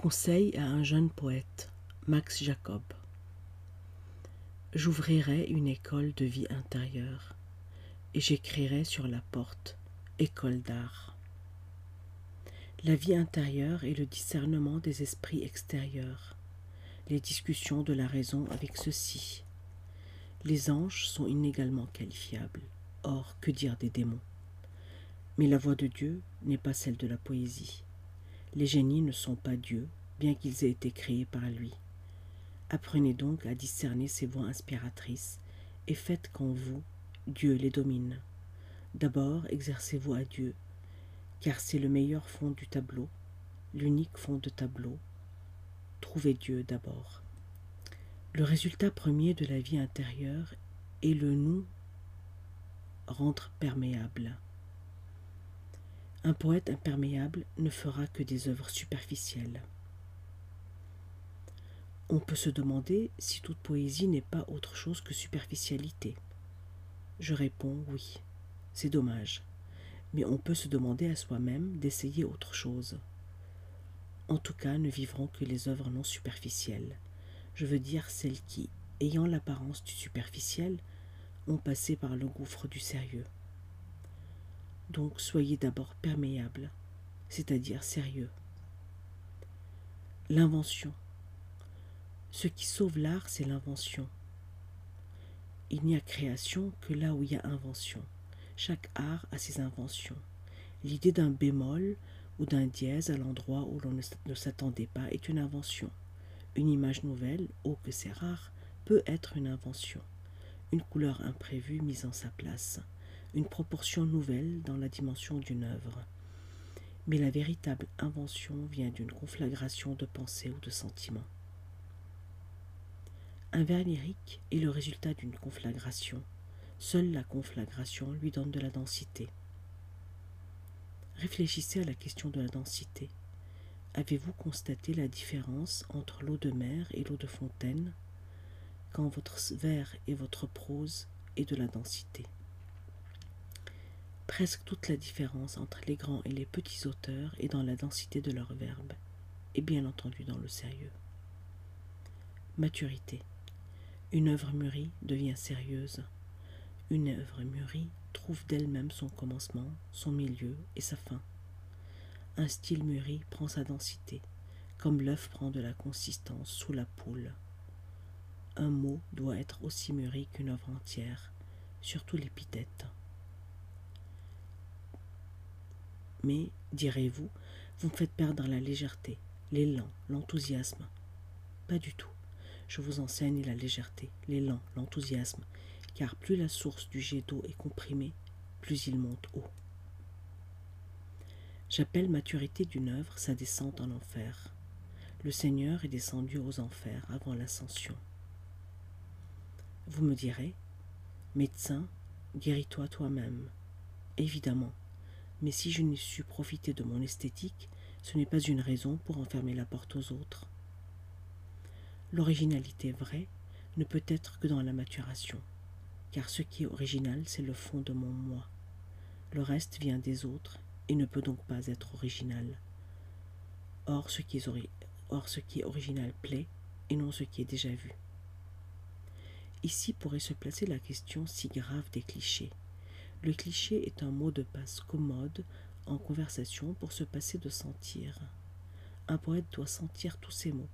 Conseil à un jeune poète, Max Jacob. J'ouvrirai une école de vie intérieure et j'écrirai sur la porte École d'art. La vie intérieure est le discernement des esprits extérieurs, les discussions de la raison avec ceux-ci. Les anges sont inégalement qualifiables, or que dire des démons? Mais la voix de Dieu n'est pas celle de la poésie. Les génies ne sont pas Dieu, bien qu'ils aient été créés par lui. Apprenez donc à discerner ces voix inspiratrices et faites qu'en vous, Dieu les domine. D'abord, exercez-vous à Dieu, car c'est le meilleur fond du tableau, l'unique fond de tableau. Trouvez Dieu d'abord. Le résultat premier de la vie intérieure est le nous rendre perméable. Un poète imperméable ne fera que des œuvres superficielles. On peut se demander si toute poésie n'est pas autre chose que superficialité. Je réponds oui, c'est dommage, mais on peut se demander à soi-même d'essayer autre chose. En tout cas, ne vivront que les œuvres non superficielles, je veux dire celles qui, ayant l'apparence du superficiel, ont passé par le gouffre du sérieux. Donc soyez d'abord perméable, c'est-à-dire sérieux. L'invention. Ce qui sauve l'art, c'est l'invention. Il n'y a création que là où il y a invention. Chaque art a ses inventions. L'idée d'un bémol ou d'un dièse à l'endroit où l'on ne s'attendait pas est une invention. Une image nouvelle, ô que c'est rare, peut être une invention. Une couleur imprévue mise en sa place une proportion nouvelle dans la dimension d'une œuvre. Mais la véritable invention vient d'une conflagration de pensées ou de sentiments. Un vers lyrique est le résultat d'une conflagration. Seule la conflagration lui donne de la densité. Réfléchissez à la question de la densité. Avez-vous constaté la différence entre l'eau de mer et l'eau de fontaine quand votre vers et votre prose est de la densité? Presque toute la différence entre les grands et les petits auteurs est dans la densité de leurs verbes, et bien entendu dans le sérieux. Maturité. Une œuvre mûrie devient sérieuse. Une œuvre mûrie trouve d'elle-même son commencement, son milieu et sa fin. Un style mûri prend sa densité, comme l'œuf prend de la consistance sous la poule. Un mot doit être aussi mûri qu'une œuvre entière, surtout l'épithète. Mais, direz-vous, vous me faites perdre la légèreté, l'élan, l'enthousiasme. Pas du tout. Je vous enseigne la légèreté, l'élan, l'enthousiasme, car plus la source du jet d'eau est comprimée, plus il monte haut. J'appelle maturité d'une œuvre sa descente en enfer. Le Seigneur est descendu aux enfers avant l'ascension. Vous me direz, médecin, guéris-toi toi-même. Évidemment, mais si je n'ai su profiter de mon esthétique, ce n'est pas une raison pour enfermer la porte aux autres. L'originalité vraie ne peut être que dans la maturation, car ce qui est original, c'est le fond de mon moi. Le reste vient des autres et ne peut donc pas être original. Or ce qui est, Or, ce qui est original plaît et non ce qui est déjà vu. Ici pourrait se placer la question si grave des clichés. Le cliché est un mot de passe commode en conversation pour se passer de sentir. Un poète doit sentir tous ces mots,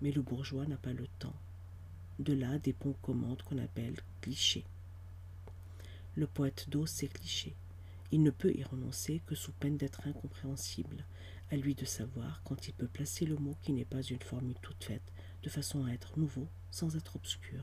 mais le bourgeois n'a pas le temps. De là des bons commandes qu'on appelle clichés. Le poète dose ses clichés. Il ne peut y renoncer que sous peine d'être incompréhensible. À lui de savoir quand il peut placer le mot qui n'est pas une formule toute faite, de façon à être nouveau sans être obscur.